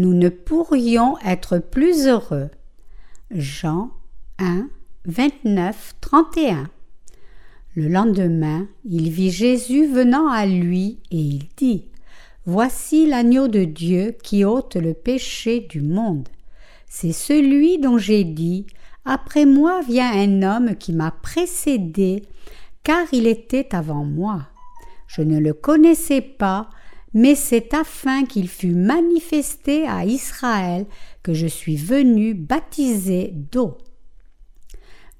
nous ne pourrions être plus heureux. Jean 1, 29, 31. Le lendemain, il vit Jésus venant à lui et il dit Voici l'agneau de Dieu qui ôte le péché du monde. C'est celui dont j'ai dit Après moi vient un homme qui m'a précédé, car il était avant moi. Je ne le connaissais pas, mais c'est afin qu'il fût manifesté à Israël que je suis venu baptiser d'eau.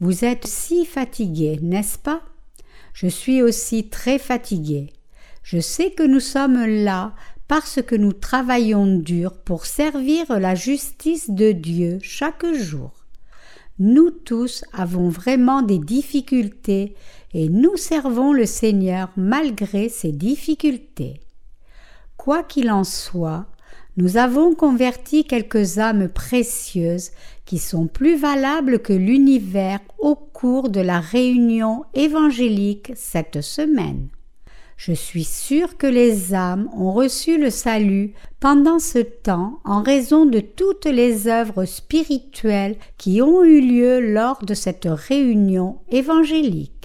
Vous êtes si fatigué, n'est-ce pas? Je suis aussi très fatigué. Je sais que nous sommes là parce que nous travaillons dur pour servir la justice de Dieu chaque jour. Nous tous avons vraiment des difficultés et nous servons le Seigneur malgré ces difficultés. Quoi qu'il en soit, nous avons converti quelques âmes précieuses qui sont plus valables que l'univers au cours de la réunion évangélique cette semaine. Je suis sûr que les âmes ont reçu le salut pendant ce temps en raison de toutes les œuvres spirituelles qui ont eu lieu lors de cette réunion évangélique.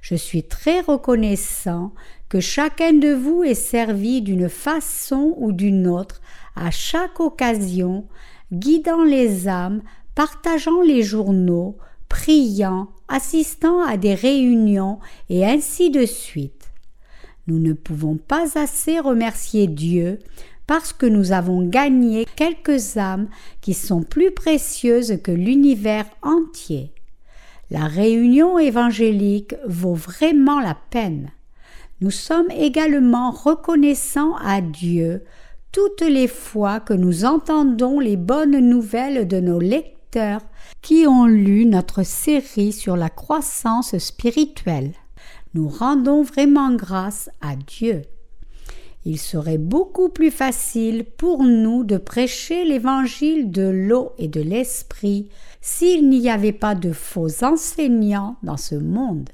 Je suis très reconnaissant que chacun de vous ait servi d'une façon ou d'une autre à chaque occasion, guidant les âmes, partageant les journaux, priant, assistant à des réunions et ainsi de suite. Nous ne pouvons pas assez remercier Dieu parce que nous avons gagné quelques âmes qui sont plus précieuses que l'univers entier. La réunion évangélique vaut vraiment la peine. Nous sommes également reconnaissants à Dieu toutes les fois que nous entendons les bonnes nouvelles de nos lecteurs qui ont lu notre série sur la croissance spirituelle. Nous rendons vraiment grâce à Dieu. Il serait beaucoup plus facile pour nous de prêcher l'évangile de l'eau et de l'esprit s'il n'y avait pas de faux enseignants dans ce monde.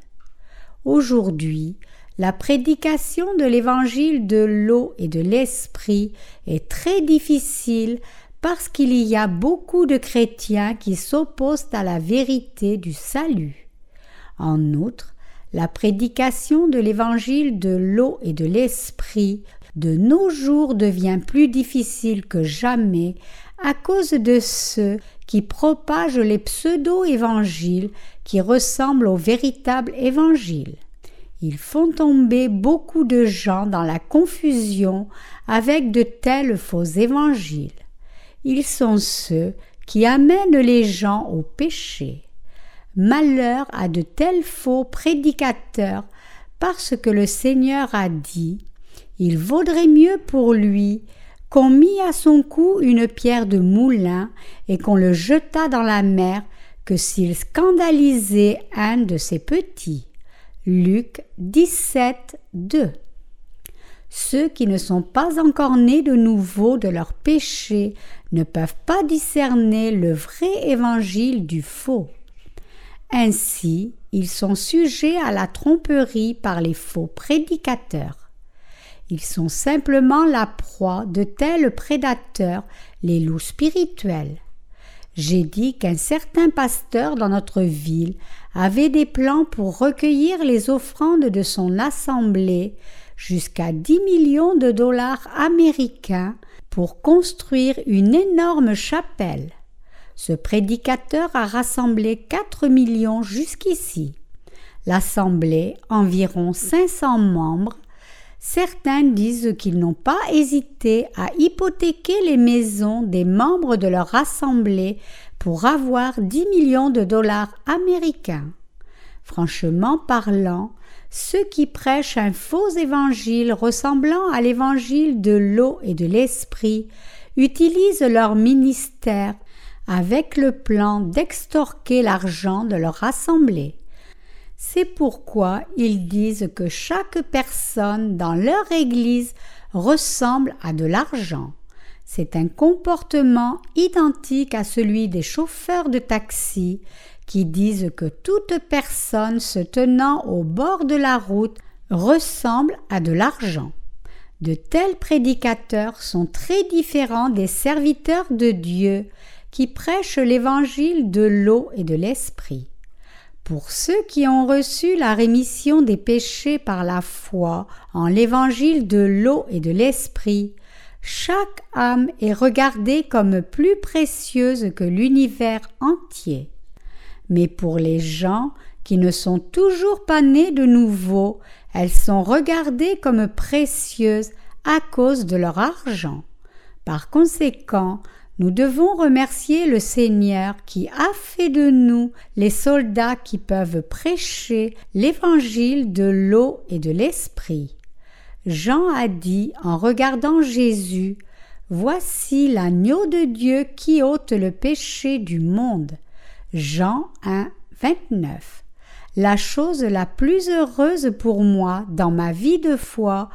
Aujourd'hui, la prédication de l'évangile de l'eau et de l'esprit est très difficile parce qu'il y a beaucoup de chrétiens qui s'opposent à la vérité du salut. En outre, la prédication de l'évangile de l'eau et de l'esprit de nos jours devient plus difficile que jamais à cause de ceux qui propagent les pseudo-évangiles qui ressemblent au véritable évangile. Ils font tomber beaucoup de gens dans la confusion avec de tels faux évangiles. Ils sont ceux qui amènent les gens au péché. Malheur à de tels faux prédicateurs parce que le Seigneur a dit Il vaudrait mieux pour lui qu'on mit à son cou une pierre de moulin et qu'on le jetât dans la mer que s'il scandalisait un de ses petits. Luc 17, 2. Ceux qui ne sont pas encore nés de nouveau de leur péché ne peuvent pas discerner le vrai évangile du faux. Ainsi, ils sont sujets à la tromperie par les faux prédicateurs. Ils sont simplement la proie de tels prédateurs, les loups spirituels. J'ai dit qu'un certain pasteur dans notre ville avait des plans pour recueillir les offrandes de son assemblée jusqu'à 10 millions de dollars américains pour construire une énorme chapelle. Ce prédicateur a rassemblé 4 millions jusqu'ici. L'assemblée, environ 500 membres, Certains disent qu'ils n'ont pas hésité à hypothéquer les maisons des membres de leur assemblée pour avoir 10 millions de dollars américains. Franchement parlant, ceux qui prêchent un faux évangile ressemblant à l'évangile de l'eau et de l'esprit utilisent leur ministère avec le plan d'extorquer l'argent de leur assemblée. C'est pourquoi ils disent que chaque personne dans leur Église ressemble à de l'argent. C'est un comportement identique à celui des chauffeurs de taxi qui disent que toute personne se tenant au bord de la route ressemble à de l'argent. De tels prédicateurs sont très différents des serviteurs de Dieu qui prêchent l'évangile de l'eau et de l'esprit. Pour ceux qui ont reçu la rémission des péchés par la foi en l'évangile de l'eau et de l'esprit, chaque âme est regardée comme plus précieuse que l'univers entier. Mais pour les gens qui ne sont toujours pas nés de nouveau, elles sont regardées comme précieuses à cause de leur argent. Par conséquent, nous devons remercier le Seigneur qui a fait de nous les soldats qui peuvent prêcher l'évangile de l'eau et de l'esprit. Jean a dit en regardant Jésus Voici l'agneau de Dieu qui ôte le péché du monde. Jean 1, 29. La chose la plus heureuse pour moi dans ma vie de foi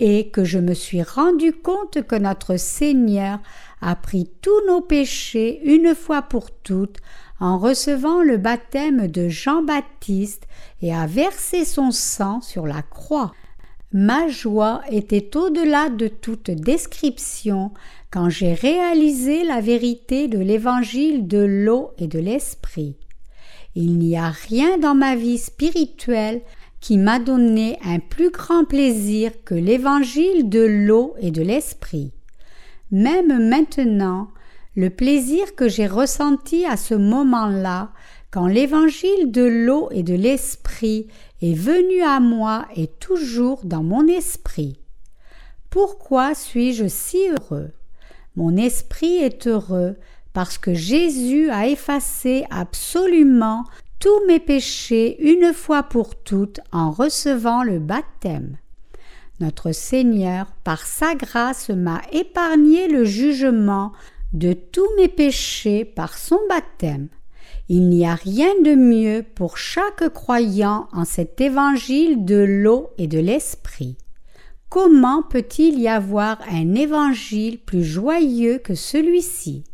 est que je me suis rendu compte que notre Seigneur a pris tous nos péchés une fois pour toutes en recevant le baptême de Jean-Baptiste et a versé son sang sur la croix. Ma joie était au-delà de toute description quand j'ai réalisé la vérité de l'évangile de l'eau et de l'esprit. Il n'y a rien dans ma vie spirituelle qui m'a donné un plus grand plaisir que l'évangile de l'eau et de l'esprit. Même maintenant, le plaisir que j'ai ressenti à ce moment-là, quand l'évangile de l'eau et de l'esprit est venu à moi est toujours dans mon esprit. Pourquoi suis-je si heureux? Mon esprit est heureux parce que Jésus a effacé absolument tous mes péchés une fois pour toutes en recevant le baptême. Notre Seigneur, par sa grâce, m'a épargné le jugement de tous mes péchés par son baptême. Il n'y a rien de mieux pour chaque croyant en cet évangile de l'eau et de l'esprit. Comment peut-il y avoir un évangile plus joyeux que celui-ci?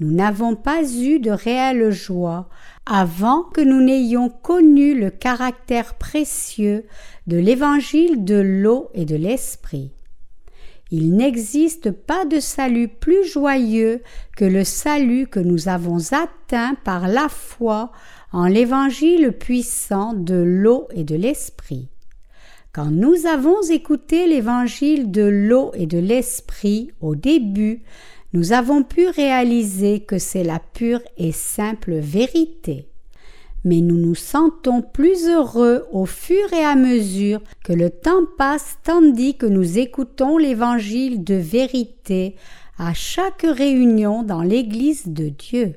Nous n'avons pas eu de réelle joie avant que nous n'ayons connu le caractère précieux de l'évangile de l'eau et de l'esprit. Il n'existe pas de salut plus joyeux que le salut que nous avons atteint par la foi en l'évangile puissant de l'eau et de l'esprit. Quand nous avons écouté l'évangile de l'eau et de l'esprit au début, nous avons pu réaliser que c'est la pure et simple vérité. Mais nous nous sentons plus heureux au fur et à mesure que le temps passe tandis que nous écoutons l'évangile de vérité à chaque réunion dans l'Église de Dieu.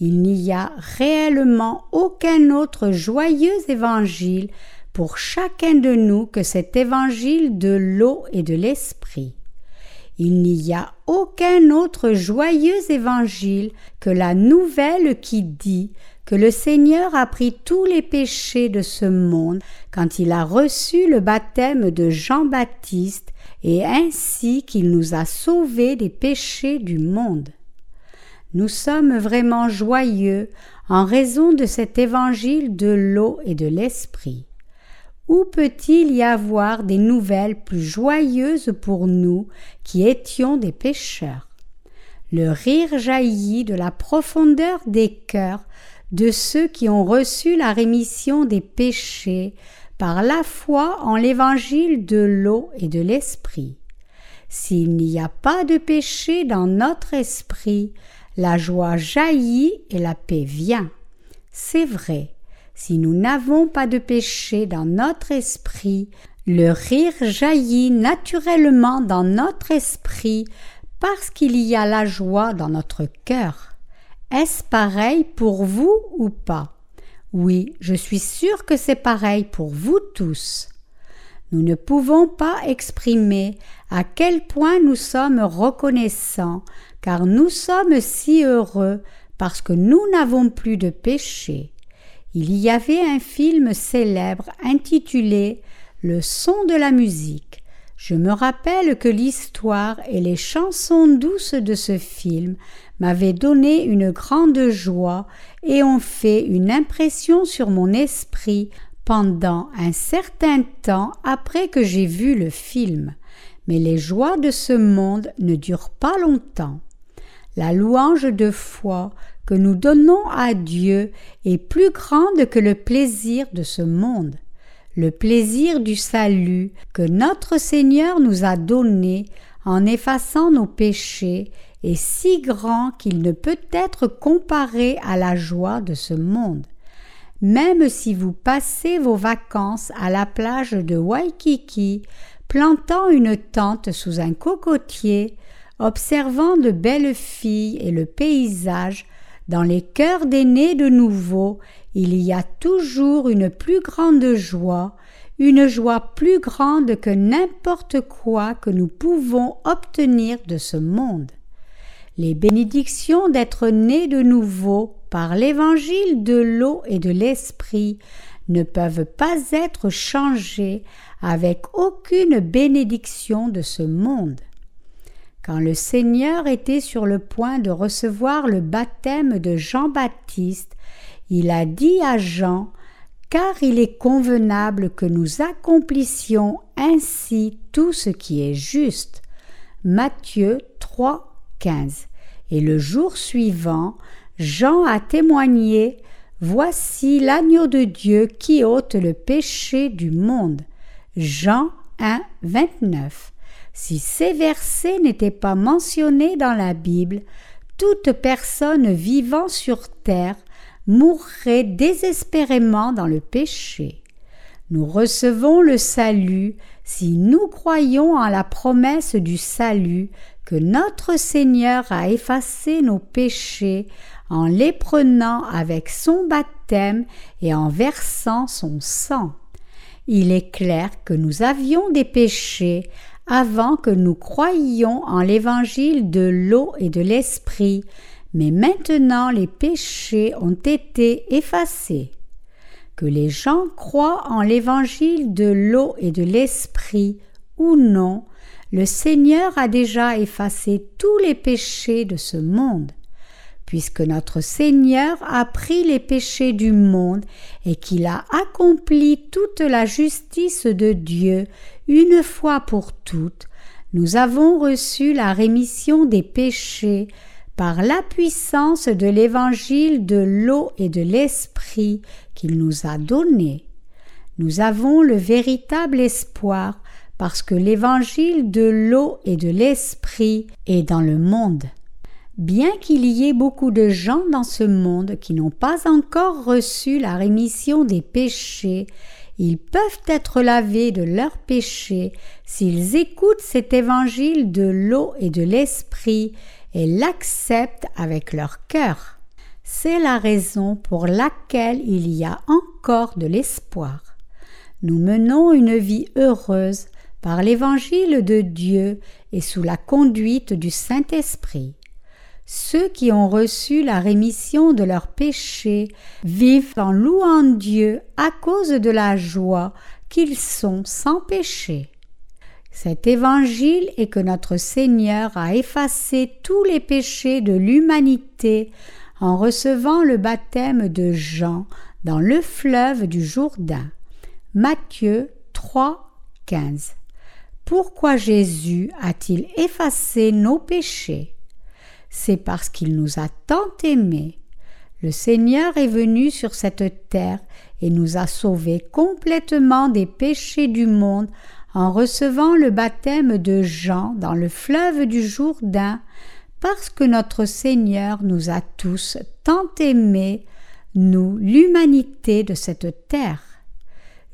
Il n'y a réellement aucun autre joyeux évangile pour chacun de nous que cet évangile de l'eau et de l'esprit. Il n'y a aucun autre joyeux évangile que la nouvelle qui dit que le Seigneur a pris tous les péchés de ce monde quand il a reçu le baptême de Jean-Baptiste et ainsi qu'il nous a sauvés des péchés du monde. Nous sommes vraiment joyeux en raison de cet évangile de l'eau et de l'esprit. Où peut-il y avoir des nouvelles plus joyeuses pour nous qui étions des pécheurs? Le rire jaillit de la profondeur des cœurs de ceux qui ont reçu la rémission des péchés par la foi en l'évangile de l'eau et de l'esprit. S'il n'y a pas de péché dans notre esprit, la joie jaillit et la paix vient. C'est vrai, si nous n'avons pas de péché dans notre esprit, le rire jaillit naturellement dans notre esprit parce qu'il y a la joie dans notre cœur. Est-ce pareil pour vous ou pas? Oui, je suis sûr que c'est pareil pour vous tous. Nous ne pouvons pas exprimer à quel point nous sommes reconnaissants, car nous sommes si heureux parce que nous n'avons plus de péché il y avait un film célèbre intitulé Le son de la musique. Je me rappelle que l'histoire et les chansons douces de ce film m'avaient donné une grande joie et ont fait une impression sur mon esprit pendant un certain temps après que j'ai vu le film, mais les joies de ce monde ne durent pas longtemps. La louange de foi que nous donnons à Dieu est plus grande que le plaisir de ce monde. Le plaisir du salut que notre Seigneur nous a donné en effaçant nos péchés est si grand qu'il ne peut être comparé à la joie de ce monde. Même si vous passez vos vacances à la plage de Waikiki, plantant une tente sous un cocotier, observant de belles filles et le paysage, dans les cœurs des nés de nouveau, il y a toujours une plus grande joie, une joie plus grande que n'importe quoi que nous pouvons obtenir de ce monde. Les bénédictions d'être nés de nouveau par l'évangile de l'eau et de l'esprit ne peuvent pas être changées avec aucune bénédiction de ce monde. Quand le Seigneur était sur le point de recevoir le baptême de Jean-Baptiste, il a dit à Jean Car il est convenable que nous accomplissions ainsi tout ce qui est juste. Matthieu 3, 15. Et le jour suivant, Jean a témoigné Voici l'agneau de Dieu qui ôte le péché du monde. Jean 1, 29. Si ces versets n'étaient pas mentionnés dans la Bible, toute personne vivant sur terre mourrait désespérément dans le péché. Nous recevons le salut si nous croyons en la promesse du salut que notre Seigneur a effacé nos péchés en les prenant avec son baptême et en versant son sang. Il est clair que nous avions des péchés avant que nous croyions en l'évangile de l'eau et de l'esprit, mais maintenant les péchés ont été effacés. Que les gens croient en l'évangile de l'eau et de l'esprit ou non, le Seigneur a déjà effacé tous les péchés de ce monde puisque notre Seigneur a pris les péchés du monde et qu'il a accompli toute la justice de Dieu une fois pour toutes, nous avons reçu la rémission des péchés par la puissance de l'évangile de l'eau et de l'esprit qu'il nous a donné. Nous avons le véritable espoir parce que l'évangile de l'eau et de l'esprit est dans le monde. Bien qu'il y ait beaucoup de gens dans ce monde qui n'ont pas encore reçu la rémission des péchés, ils peuvent être lavés de leurs péchés s'ils écoutent cet évangile de l'eau et de l'esprit et l'acceptent avec leur cœur. C'est la raison pour laquelle il y a encore de l'espoir. Nous menons une vie heureuse par l'évangile de Dieu et sous la conduite du Saint-Esprit. Ceux qui ont reçu la rémission de leurs péchés vivent en louant Dieu à cause de la joie qu'ils sont sans péché. Cet évangile est que notre Seigneur a effacé tous les péchés de l'humanité en recevant le baptême de Jean dans le fleuve du Jourdain. Matthieu 3, 15. Pourquoi Jésus a-t-il effacé nos péchés? C'est parce qu'il nous a tant aimés. Le Seigneur est venu sur cette terre et nous a sauvés complètement des péchés du monde en recevant le baptême de Jean dans le fleuve du Jourdain, parce que notre Seigneur nous a tous tant aimés, nous, l'humanité de cette terre.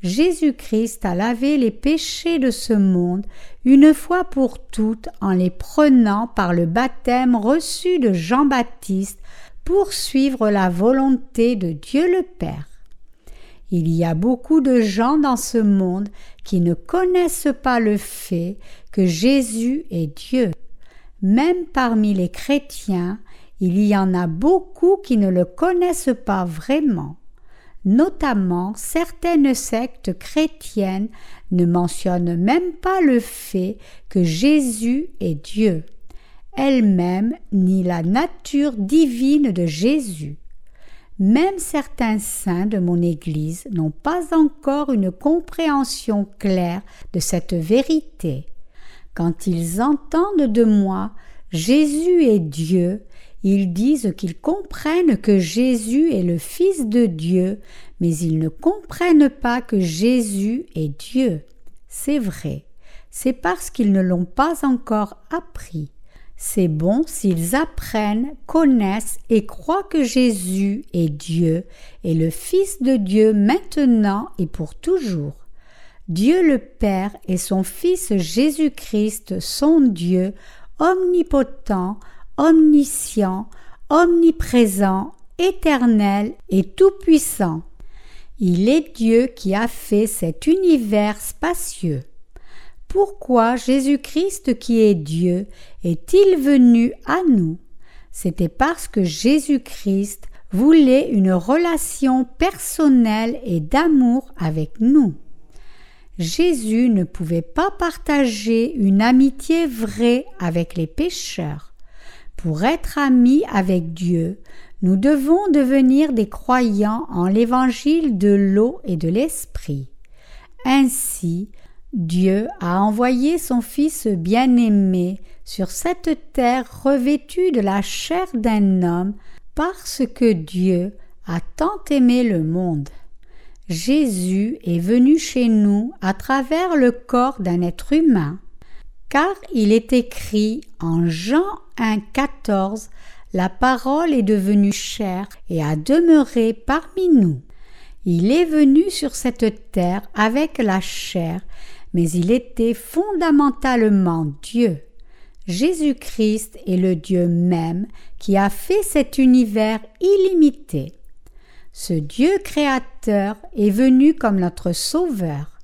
Jésus-Christ a lavé les péchés de ce monde une fois pour toutes en les prenant par le baptême reçu de Jean-Baptiste pour suivre la volonté de Dieu le Père. Il y a beaucoup de gens dans ce monde qui ne connaissent pas le fait que Jésus est Dieu. Même parmi les chrétiens, il y en a beaucoup qui ne le connaissent pas vraiment notamment certaines sectes chrétiennes ne mentionnent même pas le fait que Jésus est Dieu, elles-mêmes ni la nature divine de Jésus. même certains saints de mon Église n'ont pas encore une compréhension claire de cette vérité. Quand ils entendent de moi Jésus est Dieu, ils disent qu'ils comprennent que Jésus est le Fils de Dieu, mais ils ne comprennent pas que Jésus est Dieu. C'est vrai, c'est parce qu'ils ne l'ont pas encore appris. C'est bon s'ils apprennent, connaissent et croient que Jésus est Dieu et le Fils de Dieu maintenant et pour toujours. Dieu le Père et son Fils Jésus-Christ sont Dieu, omnipotent, omniscient, omniprésent, éternel et tout-puissant. Il est Dieu qui a fait cet univers spacieux. Pourquoi Jésus-Christ qui est Dieu est-il venu à nous? C'était parce que Jésus-Christ voulait une relation personnelle et d'amour avec nous. Jésus ne pouvait pas partager une amitié vraie avec les pécheurs. Pour être amis avec Dieu, nous devons devenir des croyants en l'évangile de l'eau et de l'esprit. Ainsi, Dieu a envoyé son Fils bien-aimé sur cette terre revêtue de la chair d'un homme parce que Dieu a tant aimé le monde. Jésus est venu chez nous à travers le corps d'un être humain, car il est écrit en Jean 1,14 La parole est devenue chair et a demeuré parmi nous. Il est venu sur cette terre avec la chair mais il était fondamentalement Dieu. Jésus-Christ est le Dieu même qui a fait cet univers illimité. Ce Dieu créateur est venu comme notre Sauveur.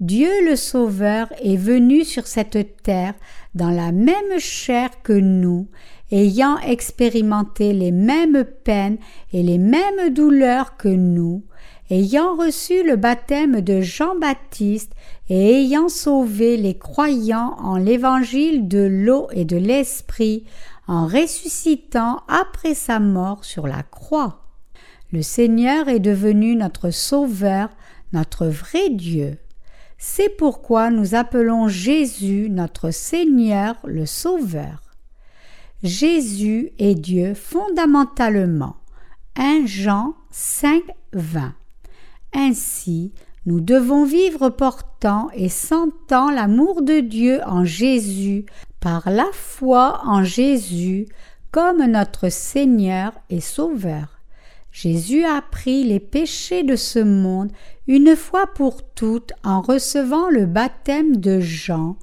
Dieu le Sauveur est venu sur cette terre dans la même chair que nous, ayant expérimenté les mêmes peines et les mêmes douleurs que nous, ayant reçu le baptême de Jean-Baptiste et ayant sauvé les croyants en l'évangile de l'eau et de l'esprit, en ressuscitant après sa mort sur la croix. Le Seigneur est devenu notre Sauveur, notre vrai Dieu. C'est pourquoi nous appelons Jésus notre Seigneur le Sauveur. Jésus est Dieu fondamentalement. 1 Jean 5, 20. Ainsi, nous devons vivre portant et sentant l'amour de Dieu en Jésus, par la foi en Jésus, comme notre Seigneur et Sauveur. Jésus a pris les péchés de ce monde une fois pour toutes en recevant le baptême de Jean,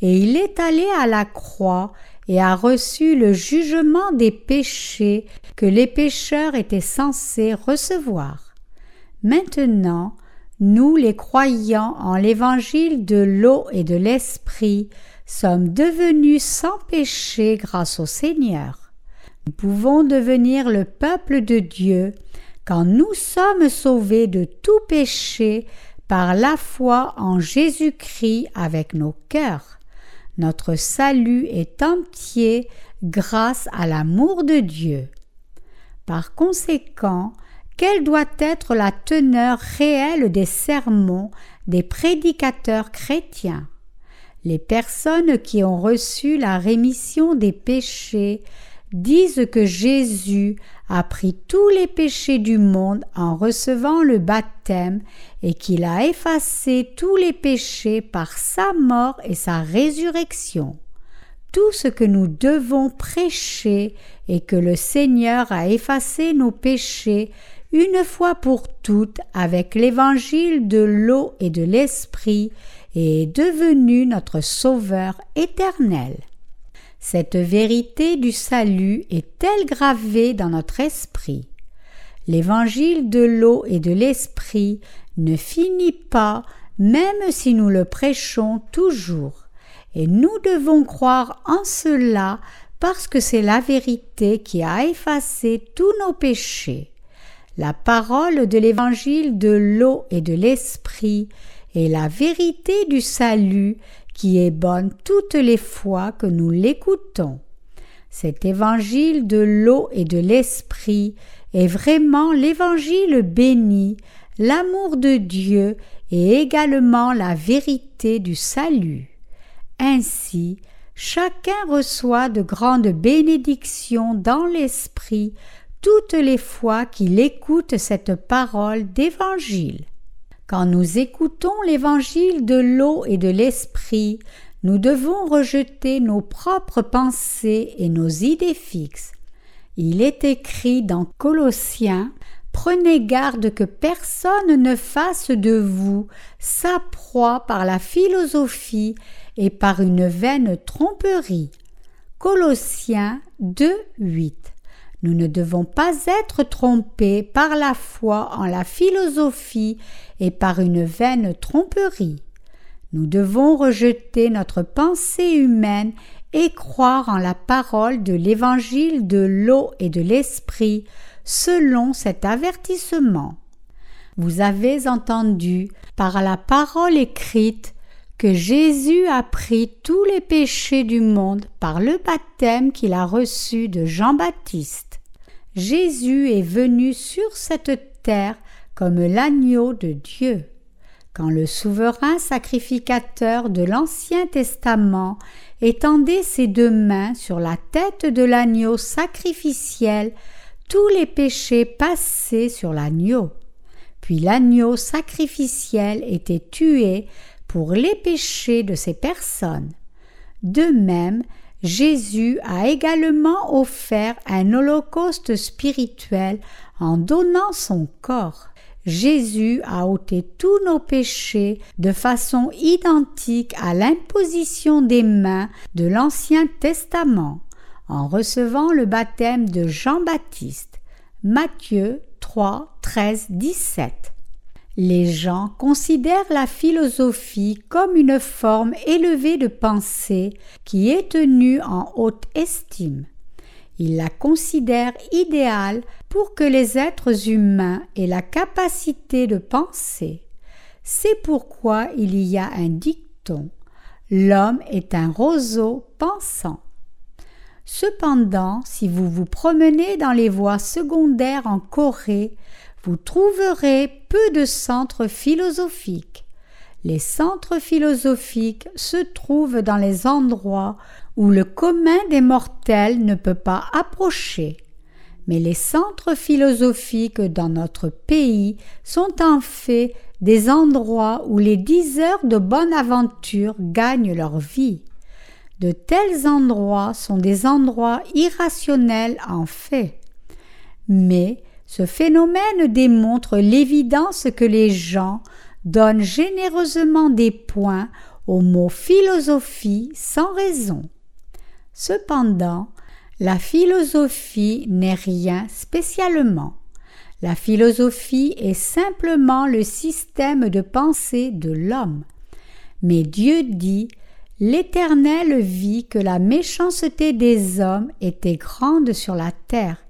et il est allé à la croix et a reçu le jugement des péchés que les pécheurs étaient censés recevoir. Maintenant, nous les croyants en l'évangile de l'eau et de l'esprit sommes devenus sans péché grâce au Seigneur. Nous pouvons devenir le peuple de Dieu quand nous sommes sauvés de tout péché par la foi en Jésus-Christ avec nos cœurs. Notre salut est entier grâce à l'amour de Dieu. Par conséquent, quelle doit être la teneur réelle des sermons des prédicateurs chrétiens? Les personnes qui ont reçu la rémission des péchés disent que Jésus a pris tous les péchés du monde en recevant le baptême et qu'il a effacé tous les péchés par sa mort et sa résurrection. Tout ce que nous devons prêcher est que le Seigneur a effacé nos péchés une fois pour toutes avec l'évangile de l'eau et de l'esprit et est devenu notre Sauveur éternel. Cette vérité du salut est-elle gravée dans notre esprit? L'évangile de l'eau et de l'esprit ne finit pas même si nous le prêchons toujours, et nous devons croire en cela parce que c'est la vérité qui a effacé tous nos péchés. La parole de l'évangile de l'eau et de l'esprit est la vérité du salut qui est bonne toutes les fois que nous l'écoutons. Cet évangile de l'eau et de l'esprit est vraiment l'évangile béni, l'amour de Dieu et également la vérité du salut. Ainsi, chacun reçoit de grandes bénédictions dans l'esprit toutes les fois qu'il écoute cette parole d'évangile. Quand nous écoutons l'évangile de l'eau et de l'esprit, nous devons rejeter nos propres pensées et nos idées fixes. Il est écrit dans Colossiens Prenez garde que personne ne fasse de vous sa proie par la philosophie et par une vaine tromperie. Colossiens 2, 8. Nous ne devons pas être trompés par la foi en la philosophie et par une vaine tromperie. Nous devons rejeter notre pensée humaine et croire en la parole de l'évangile de l'eau et de l'esprit selon cet avertissement. Vous avez entendu par la parole écrite que Jésus a pris tous les péchés du monde par le baptême qu'il a reçu de Jean-Baptiste. Jésus est venu sur cette terre comme l'agneau de Dieu. Quand le souverain sacrificateur de l'Ancien Testament étendait ses deux mains sur la tête de l'agneau sacrificiel, tous les péchés passaient sur l'agneau. Puis l'agneau sacrificiel était tué pour les péchés de ces personnes. De même, Jésus a également offert un holocauste spirituel en donnant son corps. Jésus a ôté tous nos péchés de façon identique à l'imposition des mains de l'Ancien Testament, en recevant le baptême de Jean-Baptiste. Matthieu 3, 13, 17. Les gens considèrent la philosophie comme une forme élevée de pensée qui est tenue en haute estime. Ils la considèrent idéale pour que les êtres humains aient la capacité de penser. C'est pourquoi il y a un dicton L'homme est un roseau pensant. Cependant, si vous vous promenez dans les voies secondaires en Corée, vous trouverez peu de centres philosophiques. Les centres philosophiques se trouvent dans les endroits où le commun des mortels ne peut pas approcher. Mais les centres philosophiques dans notre pays sont en fait des endroits où les diseurs de bonne aventure gagnent leur vie. De tels endroits sont des endroits irrationnels en fait. Mais ce phénomène démontre l'évidence que les gens donnent généreusement des points au mot philosophie sans raison. Cependant, la philosophie n'est rien spécialement. La philosophie est simplement le système de pensée de l'homme. Mais Dieu dit L'Éternel vit que la méchanceté des hommes était grande sur la terre,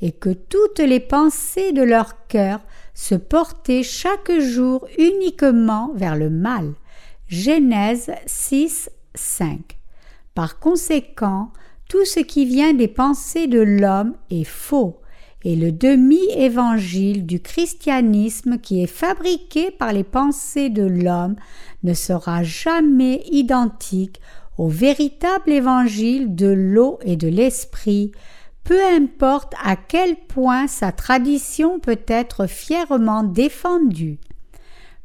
et que toutes les pensées de leur cœur se portaient chaque jour uniquement vers le mal. Genèse 6, 5. Par conséquent, tout ce qui vient des pensées de l'homme est faux, et le demi-évangile du christianisme qui est fabriqué par les pensées de l'homme ne sera jamais identique au véritable évangile de l'eau et de l'esprit peu importe à quel point sa tradition peut être fièrement défendue.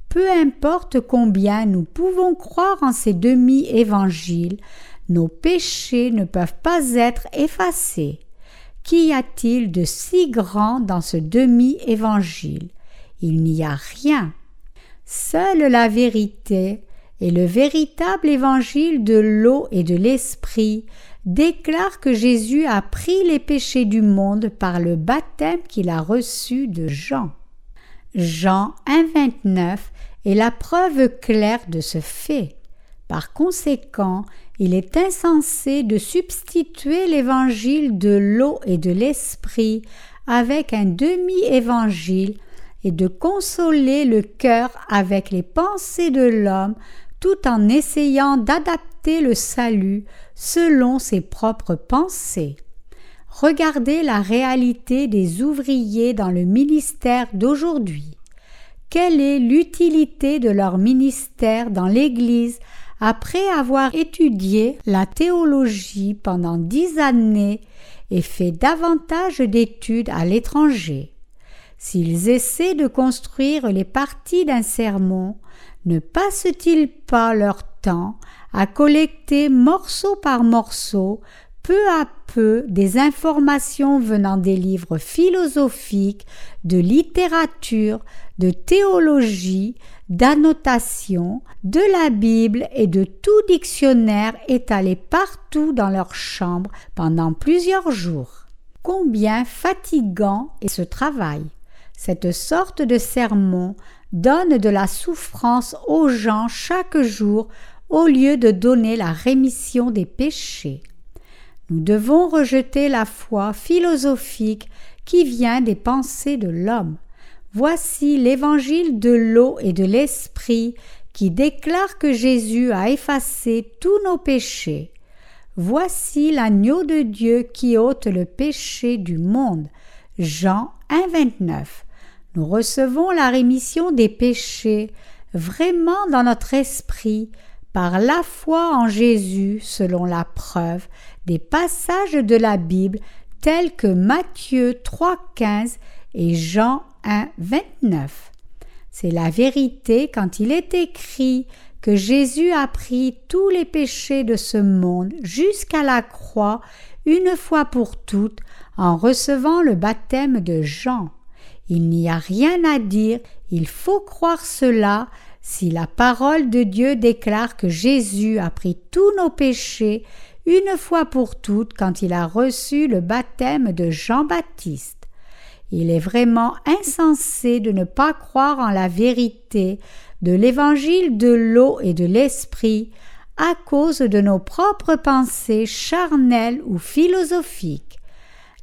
Peu importe combien nous pouvons croire en ces demi-évangiles, nos péchés ne peuvent pas être effacés. Qu'y a-t-il de si grand dans ce demi-évangile? Il n'y a rien. Seule la vérité et le véritable évangile de l'eau et de l'esprit déclare que Jésus a pris les péchés du monde par le baptême qu'il a reçu de Jean. Jean 1,29 est la preuve claire de ce fait. Par conséquent, il est insensé de substituer l'évangile de l'eau et de l'esprit avec un demi-évangile et de consoler le cœur avec les pensées de l'homme tout en essayant d'adapter le salut selon ses propres pensées. regardez la réalité des ouvriers dans le ministère d'aujourd'hui. Quelle est l'utilité de leur ministère dans l'Église après avoir étudié la théologie pendant dix années et fait davantage d'études à l'étranger? S'ils essaient de construire les parties d'un sermon, ne passent-ils pas leur temps à collecter morceau par morceau, peu à peu, des informations venant des livres philosophiques, de littérature, de théologie, d'annotation, de la Bible et de tout dictionnaire étalé partout dans leur chambre pendant plusieurs jours? Combien fatigant est ce travail. Cette sorte de sermon donne de la souffrance aux gens chaque jour au lieu de donner la rémission des péchés. Nous devons rejeter la foi philosophique qui vient des pensées de l'homme. Voici l'évangile de l'eau et de l'esprit qui déclare que Jésus a effacé tous nos péchés. Voici l'agneau de Dieu qui ôte le péché du monde. Jean 1,29. Nous recevons la rémission des péchés vraiment dans notre esprit par la foi en Jésus selon la preuve des passages de la Bible tels que Matthieu 3,15 et Jean 1, 29. C'est la vérité quand il est écrit que Jésus a pris tous les péchés de ce monde jusqu'à la croix une fois pour toutes en recevant le baptême de Jean. Il n'y a rien à dire, il faut croire cela si la parole de Dieu déclare que Jésus a pris tous nos péchés une fois pour toutes quand il a reçu le baptême de Jean-Baptiste. Il est vraiment insensé de ne pas croire en la vérité de l'évangile de l'eau et de l'esprit à cause de nos propres pensées charnelles ou philosophiques.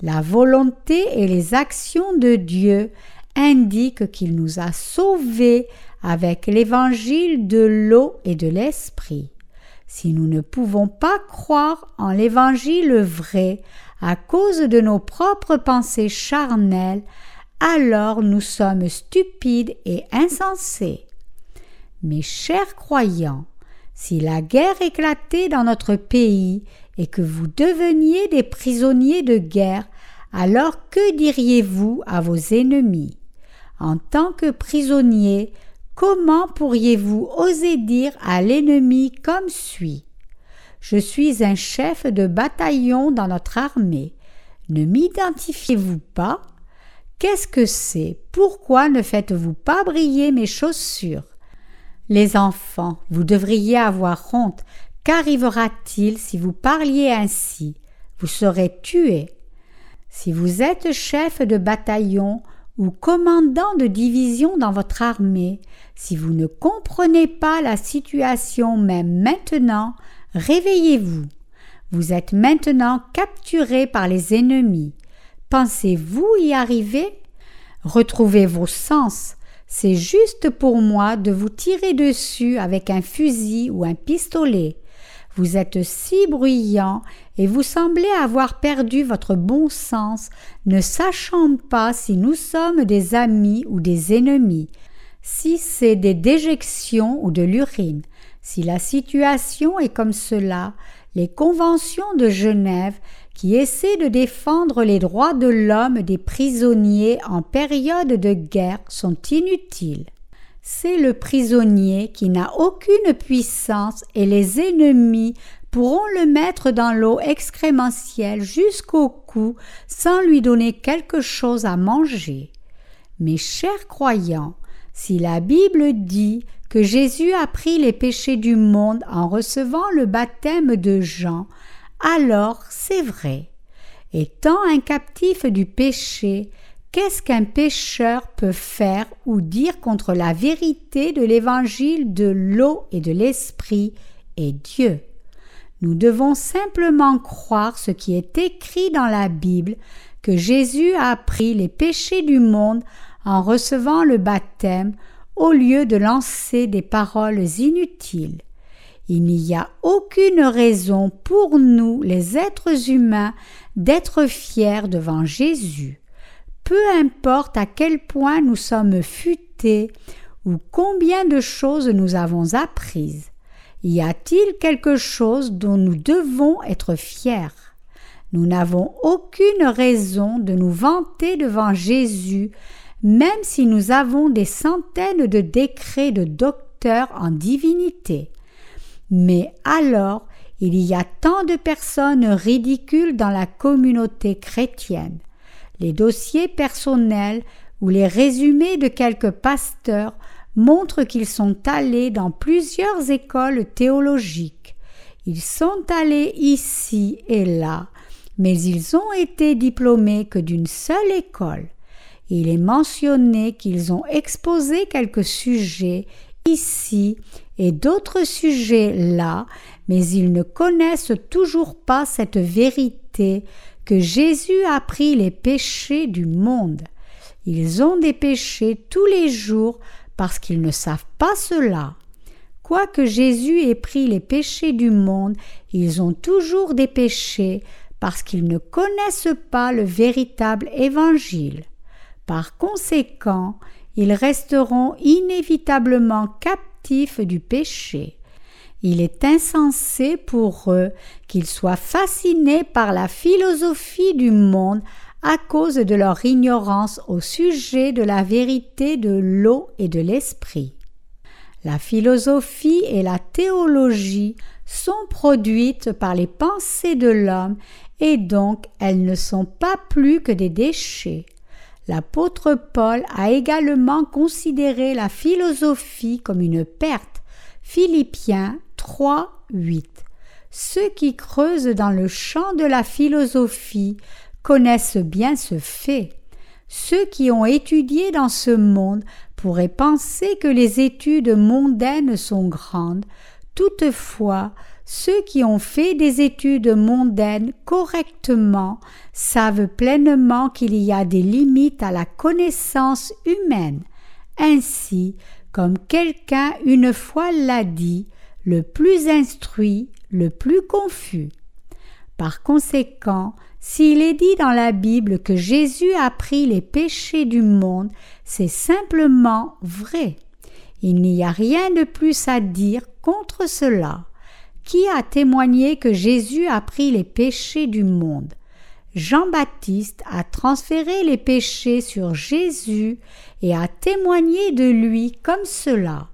La volonté et les actions de Dieu indiquent qu'il nous a sauvés avec l'évangile de l'eau et de l'esprit. Si nous ne pouvons pas croire en l'évangile vrai à cause de nos propres pensées charnelles, alors nous sommes stupides et insensés. Mes chers croyants, si la guerre éclatait dans notre pays et que vous deveniez des prisonniers de guerre, alors que diriez-vous à vos ennemis? En tant que prisonnier, comment pourriez-vous oser dire à l'ennemi comme suit? Je suis un chef de bataillon dans notre armée. Ne m'identifiez-vous pas? Qu'est-ce que c'est? Pourquoi ne faites-vous pas briller mes chaussures? Les enfants, vous devriez avoir honte, Qu'arrivera-t-il si vous parliez ainsi? Vous serez tués. Si vous êtes chef de bataillon ou commandant de division dans votre armée, si vous ne comprenez pas la situation même maintenant, réveillez-vous. Vous êtes maintenant capturé par les ennemis. Pensez-vous y arriver? Retrouvez vos sens. C'est juste pour moi de vous tirer dessus avec un fusil ou un pistolet. Vous êtes si bruyant et vous semblez avoir perdu votre bon sens, ne sachant pas si nous sommes des amis ou des ennemis, si c'est des déjections ou de l'urine. Si la situation est comme cela, les conventions de Genève qui essaient de défendre les droits de l'homme des prisonniers en période de guerre sont inutiles c'est le prisonnier qui n'a aucune puissance et les ennemis pourront le mettre dans l'eau excrémentielle jusqu'au cou sans lui donner quelque chose à manger. Mes chers croyants, si la Bible dit que Jésus a pris les péchés du monde en recevant le baptême de Jean, alors c'est vrai. Étant un captif du péché, Qu'est-ce qu'un pécheur peut faire ou dire contre la vérité de l'évangile de l'eau et de l'esprit et Dieu? Nous devons simplement croire ce qui est écrit dans la Bible, que Jésus a pris les péchés du monde en recevant le baptême au lieu de lancer des paroles inutiles. Il n'y a aucune raison pour nous, les êtres humains, d'être fiers devant Jésus. Peu importe à quel point nous sommes futés ou combien de choses nous avons apprises. Y a-t-il quelque chose dont nous devons être fiers? Nous n'avons aucune raison de nous vanter devant Jésus, même si nous avons des centaines de décrets de docteurs en divinité. Mais alors, il y a tant de personnes ridicules dans la communauté chrétienne. Les dossiers personnels ou les résumés de quelques pasteurs montrent qu'ils sont allés dans plusieurs écoles théologiques. Ils sont allés ici et là, mais ils ont été diplômés que d'une seule école. Il est mentionné qu'ils ont exposé quelques sujets ici et d'autres sujets là, mais ils ne connaissent toujours pas cette vérité que Jésus a pris les péchés du monde. Ils ont des péchés tous les jours parce qu'ils ne savent pas cela. Quoique Jésus ait pris les péchés du monde, ils ont toujours des péchés parce qu'ils ne connaissent pas le véritable évangile. Par conséquent, ils resteront inévitablement captifs du péché. Il est insensé pour eux qu'ils soient fascinés par la philosophie du monde à cause de leur ignorance au sujet de la vérité de l'eau et de l'esprit. La philosophie et la théologie sont produites par les pensées de l'homme et donc elles ne sont pas plus que des déchets. L'apôtre Paul a également considéré la philosophie comme une perte. Philippiens 3, 8. Ceux qui creusent dans le champ de la philosophie connaissent bien ce fait. Ceux qui ont étudié dans ce monde pourraient penser que les études mondaines sont grandes, toutefois ceux qui ont fait des études mondaines correctement savent pleinement qu'il y a des limites à la connaissance humaine. Ainsi, comme quelqu'un une fois l'a dit, le plus instruit, le plus confus. Par conséquent, s'il est dit dans la Bible que Jésus a pris les péchés du monde, c'est simplement vrai. Il n'y a rien de plus à dire contre cela. Qui a témoigné que Jésus a pris les péchés du monde? Jean-Baptiste a transféré les péchés sur Jésus et a témoigné de lui comme cela.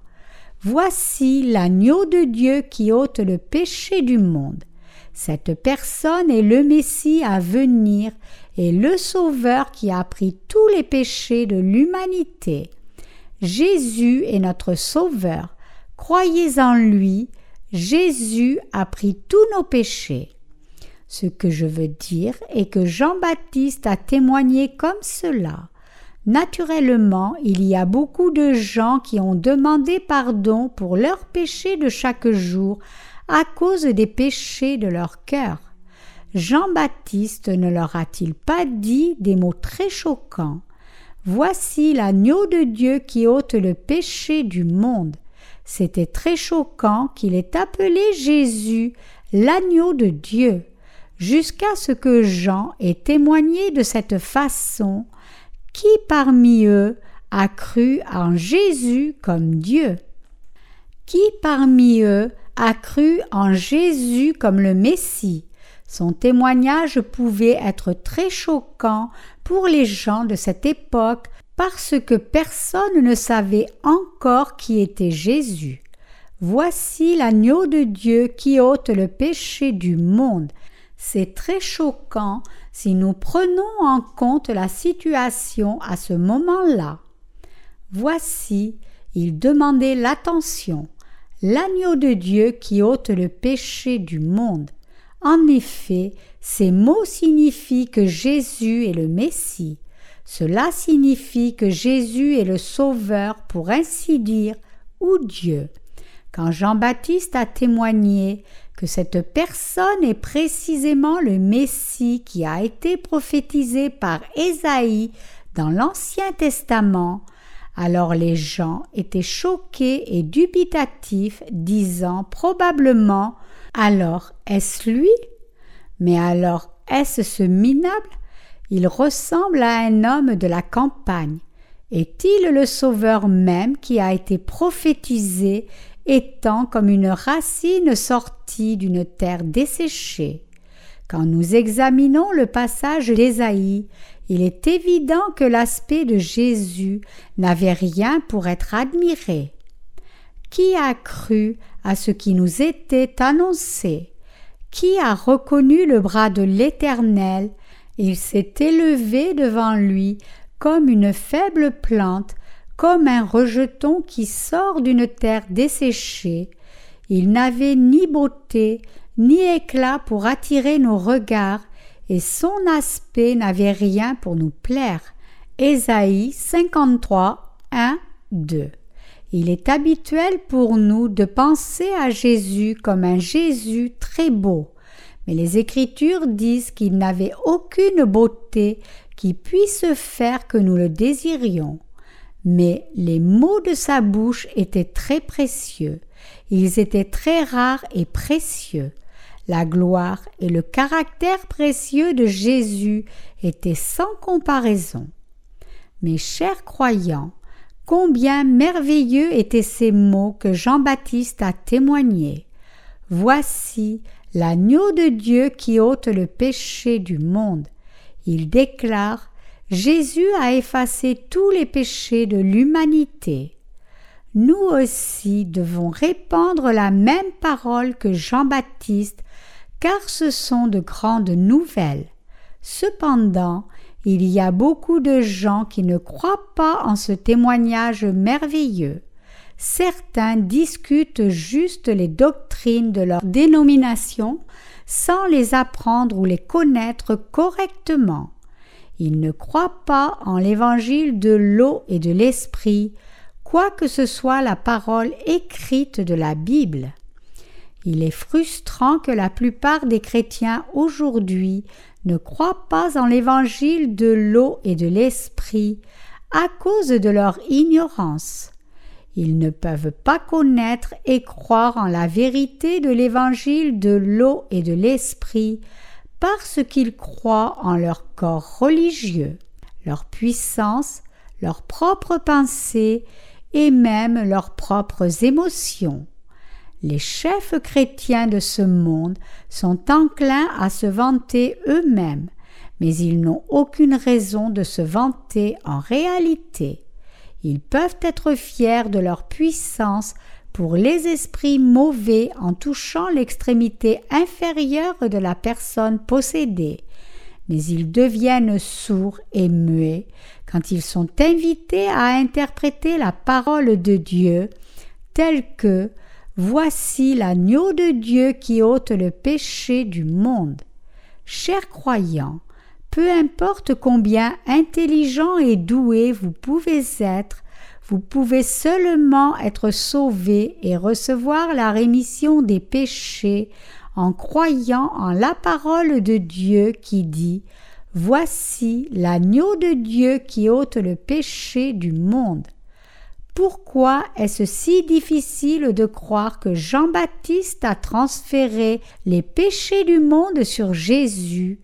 Voici l'agneau de Dieu qui ôte le péché du monde. Cette personne est le Messie à venir et le Sauveur qui a pris tous les péchés de l'humanité. Jésus est notre Sauveur. Croyez en lui. Jésus a pris tous nos péchés. Ce que je veux dire est que Jean-Baptiste a témoigné comme cela. Naturellement, il y a beaucoup de gens qui ont demandé pardon pour leurs péchés de chaque jour à cause des péchés de leur cœur. Jean-Baptiste ne leur a-t-il pas dit des mots très choquants Voici l'agneau de Dieu qui ôte le péché du monde. C'était très choquant qu'il ait appelé Jésus l'agneau de Dieu, jusqu'à ce que Jean ait témoigné de cette façon qui parmi eux a cru en Jésus comme Dieu? Qui parmi eux a cru en Jésus comme le Messie? Son témoignage pouvait être très choquant pour les gens de cette époque parce que personne ne savait encore qui était Jésus. Voici l'agneau de Dieu qui ôte le péché du monde. C'est très choquant si nous prenons en compte la situation à ce moment-là. Voici, il demandait l'attention l'agneau de Dieu qui ôte le péché du monde. En effet, ces mots signifient que Jésus est le Messie. Cela signifie que Jésus est le Sauveur, pour ainsi dire, ou Dieu. Quand Jean-Baptiste a témoigné que cette personne est précisément le Messie qui a été prophétisé par Ésaïe dans l'Ancien Testament, Alors les gens étaient choqués et dubitatifs, disant probablement Alors est-ce lui? Mais alors est-ce ce minable? Il ressemble à un homme de la campagne. Est-il le Sauveur même qui a été prophétisé étant comme une racine sortie d'une terre desséchée. Quand nous examinons le passage d'Ésaïe, il est évident que l'aspect de Jésus n'avait rien pour être admiré. Qui a cru à ce qui nous était annoncé? Qui a reconnu le bras de l'Éternel? Il s'est élevé devant lui comme une faible plante, comme un rejeton qui sort d'une terre desséchée. Il n'avait ni beauté, ni éclat pour attirer nos regards, et son aspect n'avait rien pour nous plaire. Ésaïe 53, 1, 2. Il est habituel pour nous de penser à Jésus comme un Jésus très beau, mais les Écritures disent qu'il n'avait aucune beauté qui puisse faire que nous le désirions. Mais les mots de sa bouche étaient très précieux, ils étaient très rares et précieux. La gloire et le caractère précieux de Jésus étaient sans comparaison. Mes chers croyants, combien merveilleux étaient ces mots que Jean-Baptiste a témoignés. Voici l'agneau de Dieu qui ôte le péché du monde. Il déclare Jésus a effacé tous les péchés de l'humanité. Nous aussi devons répandre la même parole que Jean-Baptiste, car ce sont de grandes nouvelles. Cependant, il y a beaucoup de gens qui ne croient pas en ce témoignage merveilleux. Certains discutent juste les doctrines de leur dénomination sans les apprendre ou les connaître correctement. Ils ne croient pas en l'évangile de l'eau et de l'esprit, quoi que ce soit la parole écrite de la Bible. Il est frustrant que la plupart des chrétiens aujourd'hui ne croient pas en l'évangile de l'eau et de l'esprit à cause de leur ignorance. Ils ne peuvent pas connaître et croire en la vérité de l'évangile de l'eau et de l'esprit parce qu'ils croient en leur corps religieux, leur puissance, leurs propres pensées et même leurs propres émotions. Les chefs chrétiens de ce monde sont enclins à se vanter eux-mêmes, mais ils n'ont aucune raison de se vanter en réalité. Ils peuvent être fiers de leur puissance pour les esprits mauvais en touchant l'extrémité inférieure de la personne possédée, mais ils deviennent sourds et muets quand ils sont invités à interpréter la parole de Dieu telle que Voici l'agneau de Dieu qui ôte le péché du monde. Chers croyants, peu importe combien intelligent et doué vous pouvez être, vous pouvez seulement être sauvé et recevoir la rémission des péchés en croyant en la parole de Dieu qui dit Voici l'agneau de Dieu qui ôte le péché du monde. Pourquoi est-ce si difficile de croire que Jean-Baptiste a transféré les péchés du monde sur Jésus?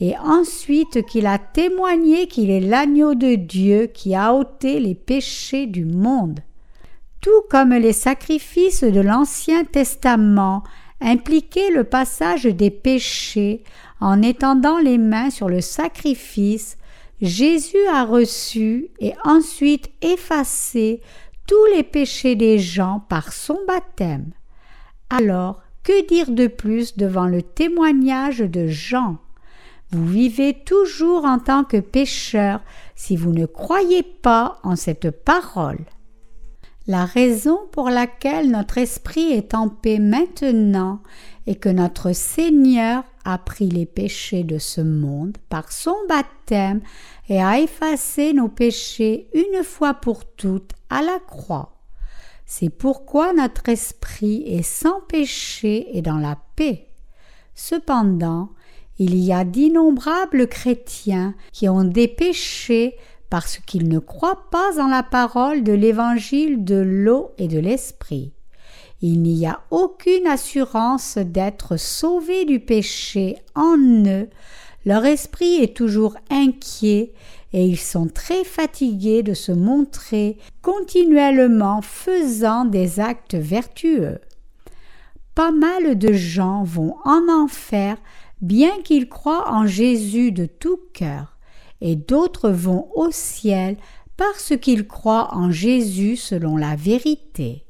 Et ensuite qu'il a témoigné qu'il est l'agneau de Dieu qui a ôté les péchés du monde? Tout comme les sacrifices de l'Ancien Testament impliquaient le passage des péchés en étendant les mains sur le sacrifice, Jésus a reçu et ensuite effacé tous les péchés des gens par son baptême. Alors, que dire de plus devant le témoignage de Jean? Vous vivez toujours en tant que pécheur si vous ne croyez pas en cette parole. La raison pour laquelle notre esprit est en paix maintenant et que notre Seigneur a pris les péchés de ce monde par son baptême et a effacé nos péchés une fois pour toutes à la croix. C'est pourquoi notre esprit est sans péché et dans la paix. Cependant, il y a d'innombrables chrétiens qui ont des péchés parce qu'ils ne croient pas en la parole de l'évangile de l'eau et de l'esprit. Il n'y a aucune assurance d'être sauvés du péché en eux, leur esprit est toujours inquiet et ils sont très fatigués de se montrer continuellement faisant des actes vertueux. Pas mal de gens vont en enfer bien qu'ils croient en Jésus de tout cœur, et d'autres vont au ciel parce qu'ils croient en Jésus selon la vérité.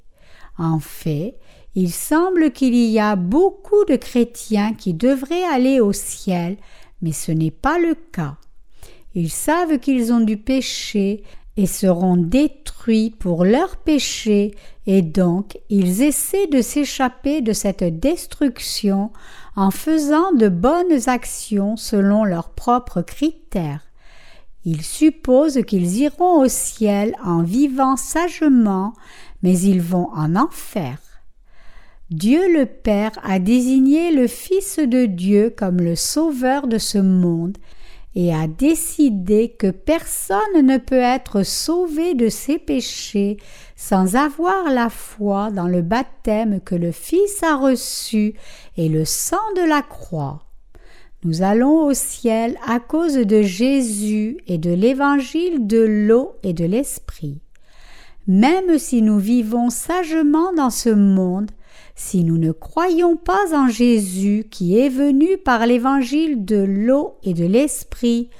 En fait, il semble qu'il y a beaucoup de chrétiens qui devraient aller au ciel, mais ce n'est pas le cas. Ils savent qu'ils ont du péché et seront détruits pour leur péché, et donc ils essaient de s'échapper de cette destruction en faisant de bonnes actions selon leurs propres critères. Ils supposent qu'ils iront au ciel en vivant sagement, mais ils vont en enfer. Dieu le Père a désigné le Fils de Dieu comme le Sauveur de ce monde et a décidé que personne ne peut être sauvé de ses péchés sans avoir la foi dans le baptême que le Fils a reçu et le sang de la croix. Nous allons au ciel à cause de Jésus et de l'évangile de l'eau et de l'esprit. Même si nous vivons sagement dans ce monde, si nous ne croyons pas en Jésus qui est venu par l'évangile de l'eau et de l'esprit,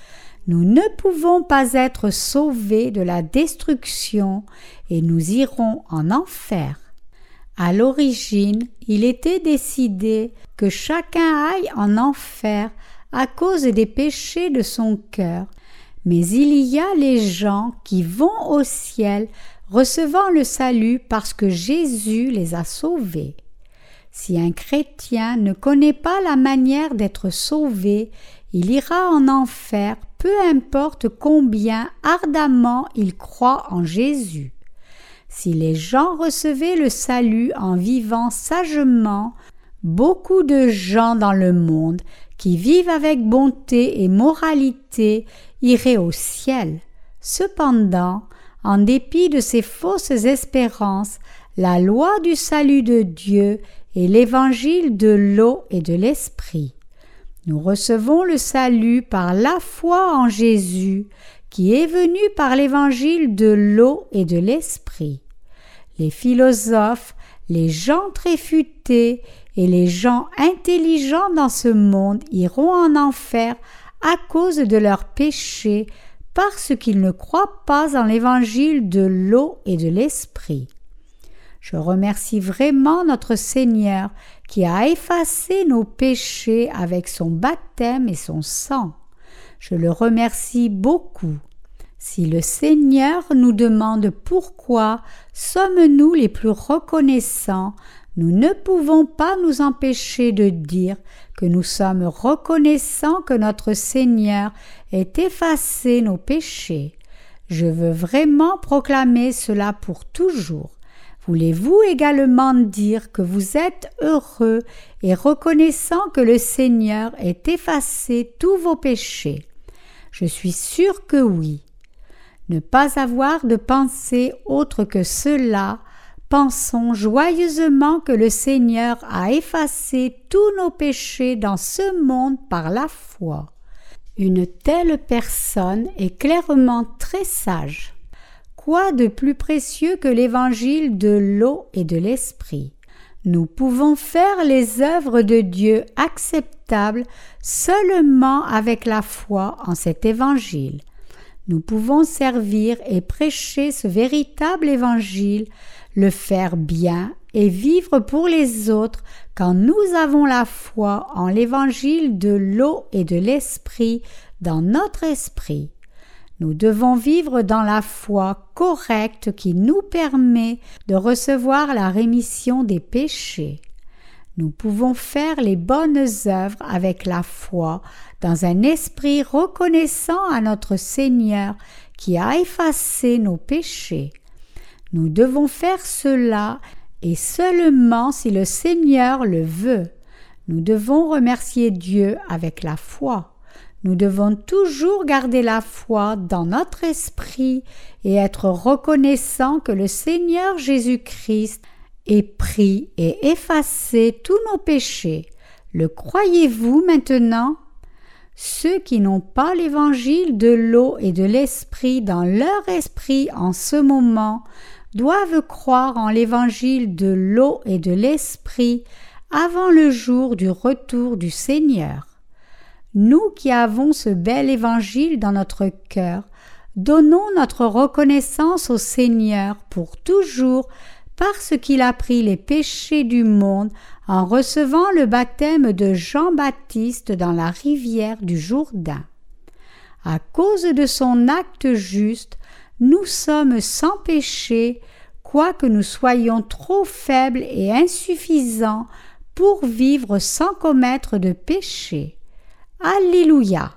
nous ne pouvons pas être sauvés de la destruction et nous irons en enfer. À l'origine, il était décidé que chacun aille en enfer à cause des péchés de son cœur, mais il y a les gens qui vont au ciel recevant le salut parce que Jésus les a sauvés. Si un chrétien ne connaît pas la manière d'être sauvé, il ira en enfer, peu importe combien ardemment il croit en Jésus. Si les gens recevaient le salut en vivant sagement, beaucoup de gens dans le monde qui vivent avec bonté et moralité iraient au ciel. Cependant, en dépit de ces fausses espérances, la loi du salut de Dieu et l'évangile de l'eau et de l'esprit. Nous recevons le salut par la foi en Jésus, qui est venu par l'évangile de l'eau et de l'esprit. Les philosophes, les gens très futés et les gens intelligents dans ce monde iront en enfer à cause de leurs péchés parce qu'ils ne croient pas en l'évangile de l'eau et de l'esprit. Je remercie vraiment notre Seigneur qui a effacé nos péchés avec son baptême et son sang. Je le remercie beaucoup. Si le Seigneur nous demande pourquoi sommes-nous les plus reconnaissants, nous ne pouvons pas nous empêcher de dire que nous sommes reconnaissants que notre Seigneur ait effacé nos péchés. Je veux vraiment proclamer cela pour toujours. Voulez-vous également dire que vous êtes heureux et reconnaissant que le Seigneur ait effacé tous vos péchés? Je suis sûr que oui. Ne pas avoir de pensée autre que cela, pensons joyeusement que le Seigneur a effacé tous nos péchés dans ce monde par la foi. Une telle personne est clairement très sage. Quoi de plus précieux que l'évangile de l'eau et de l'esprit? Nous pouvons faire les œuvres de Dieu acceptables seulement avec la foi en cet évangile. Nous pouvons servir et prêcher ce véritable évangile, le faire bien et vivre pour les autres quand nous avons la foi en l'évangile de l'eau et de l'esprit dans notre esprit. Nous devons vivre dans la foi correcte qui nous permet de recevoir la rémission des péchés. Nous pouvons faire les bonnes œuvres avec la foi dans un esprit reconnaissant à notre Seigneur qui a effacé nos péchés. Nous devons faire cela et seulement si le Seigneur le veut. Nous devons remercier Dieu avec la foi. nous devons toujours garder la foi dans notre esprit et être reconnaissants que le Seigneur Jésus-Christ ait pris et effacé tous nos péchés. Le croyez-vous maintenant? Ceux qui n'ont pas l'évangile de l'eau et de l'esprit dans leur esprit en ce moment doivent croire en l'évangile de l'eau et de l'esprit avant le jour du retour du Seigneur. Nous qui avons ce bel évangile dans notre cœur, donnons notre reconnaissance au Seigneur pour toujours parce qu'il a pris les péchés du monde en recevant le baptême de Jean-Baptiste dans la rivière du Jourdain. À cause de son acte juste, nous sommes sans péché, quoique nous soyons trop faibles et insuffisants pour vivre sans commettre de péché. Alléluia.